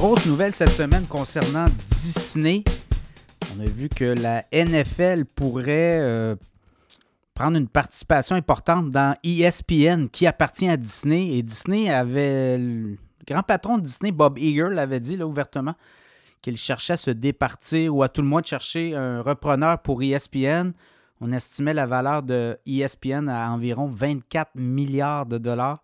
grosse nouvelle cette semaine concernant Disney. On a vu que la NFL pourrait euh, prendre une participation importante dans ESPN qui appartient à Disney. Et Disney avait. Le grand patron de Disney, Bob Iger, l'avait dit ouvertement qu'il cherchait à se départir ou à tout le moins chercher un repreneur pour ESPN. On estimait la valeur de ESPN à environ 24 milliards de dollars.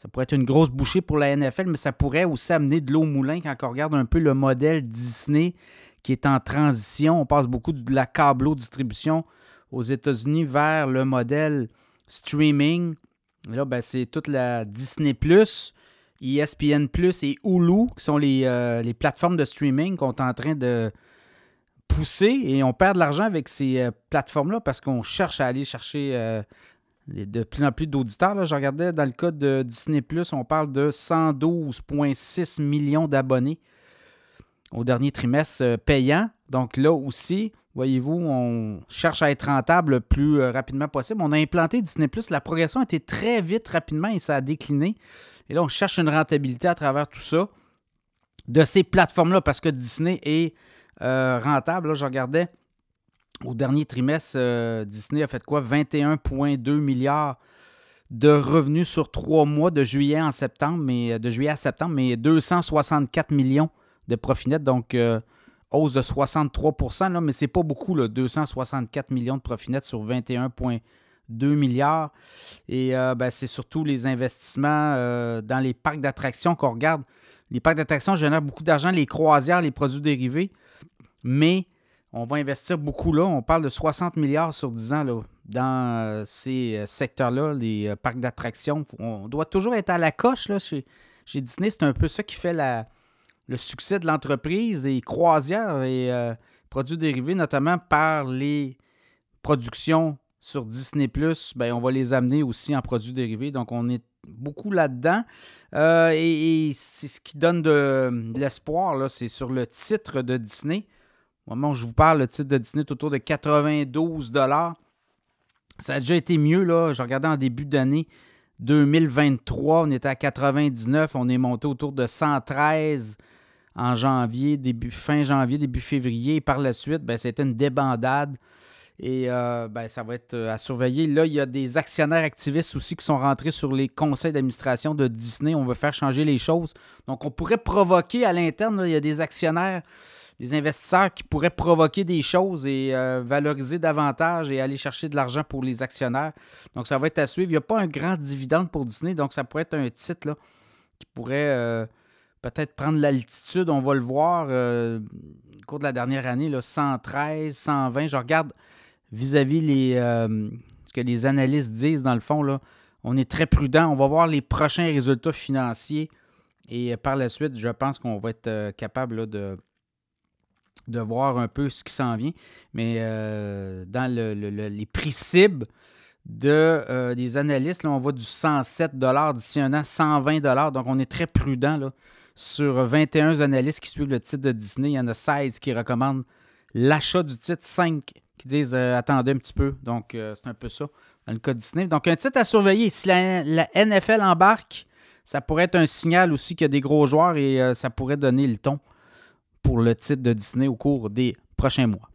Ça pourrait être une grosse bouchée pour la NFL, mais ça pourrait aussi amener de l'eau au moulin quand on regarde un peu le modèle Disney qui est en transition. On passe beaucoup de la câblo-distribution aux États-Unis vers le modèle streaming. là, ben, c'est toute la Disney ESPN et Hulu, qui sont les, euh, les plateformes de streaming qu'on est en train de pousser. Et on perd de l'argent avec ces euh, plateformes-là parce qu'on cherche à aller chercher euh, de plus en plus d'auditeurs. Je regardais dans le cas de Disney on parle de 112,6 millions d'abonnés au dernier trimestre payant. Donc là aussi, voyez-vous, on cherche à être rentable le plus rapidement possible. On a implanté Disney Plus. La progression a été très vite, rapidement, et ça a décliné. Et là, on cherche une rentabilité à travers tout ça de ces plateformes-là parce que Disney est euh, rentable. Là, je regardais au dernier trimestre, euh, Disney a fait quoi? 21,2 milliards de revenus sur trois mois de juillet en septembre, mais de juillet à septembre, mais 264 millions de profit net, donc euh, hausse de 63 là, mais c'est pas beaucoup, là, 264 millions de profit net sur 21,2 2 milliards. Et euh, ben, c'est surtout les investissements euh, dans les parcs d'attractions qu'on regarde. Les parcs d'attractions génèrent beaucoup d'argent, les croisières, les produits dérivés, mais on va investir beaucoup là. On parle de 60 milliards sur 10 ans là, dans euh, ces secteurs-là, les parcs d'attractions. On doit toujours être à la coche là, chez, Disney. C'est un peu ça qui fait le succès de l'entreprise et croisières et produits dérivés, notamment par les productions sur Disney Plus, ben, on va les amener aussi en produits dérivés. Donc, on est beaucoup là-dedans. Euh, et, c'est ce qui donne de, l'espoir, c'est sur le titre de Disney. Au moment où je vous parle, le titre de Disney est autour de 92 Ça a déjà été mieux, là. Je regardais en début d'année 2023, on était à 99, on est monté autour de 113 en janvier, début, fin janvier, début février. Par la suite, ben, c'était une débandade. Et euh, ben, ça va être euh, à surveiller. Là, il y a des actionnaires activistes aussi qui sont rentrés sur les conseils d'administration de Disney. On veut faire changer les choses. Donc, on pourrait provoquer à l'interne, il y a des actionnaires, des investisseurs qui pourraient provoquer des choses et euh, valoriser davantage et aller chercher de l'argent pour les actionnaires. Donc, ça va être à suivre. Il n'y a pas un grand dividende pour Disney, donc ça pourrait être un titre là, qui pourrait peut-être prendre l'altitude. On va le voir au cours de la dernière année, là, 113, 120. Je regarde vis-à-vis euh, ce que les analystes disent, dans le fond, là, on est très prudent. On va voir les prochains résultats financiers et euh, par la suite, je pense qu'on va être euh, capable de, de voir un peu ce qui s'en vient. Mais dans les prix cibles de, des analystes, là, on va du 107 d'ici un an, 120 Donc, on est très prudent là, sur 21 analystes qui suivent le titre de Disney. Il y en a 16 qui recommandent l'achat du titre, 5 qui disent euh, attendez un petit peu. Donc, euh, c'est un peu ça dans le cas de Disney. Donc, un titre à surveiller. Si la, NFL embarque, ça pourrait être un signal aussi qu'il y a des gros joueurs et euh, ça pourrait donner le ton le titre de Disney au cours des prochains mois.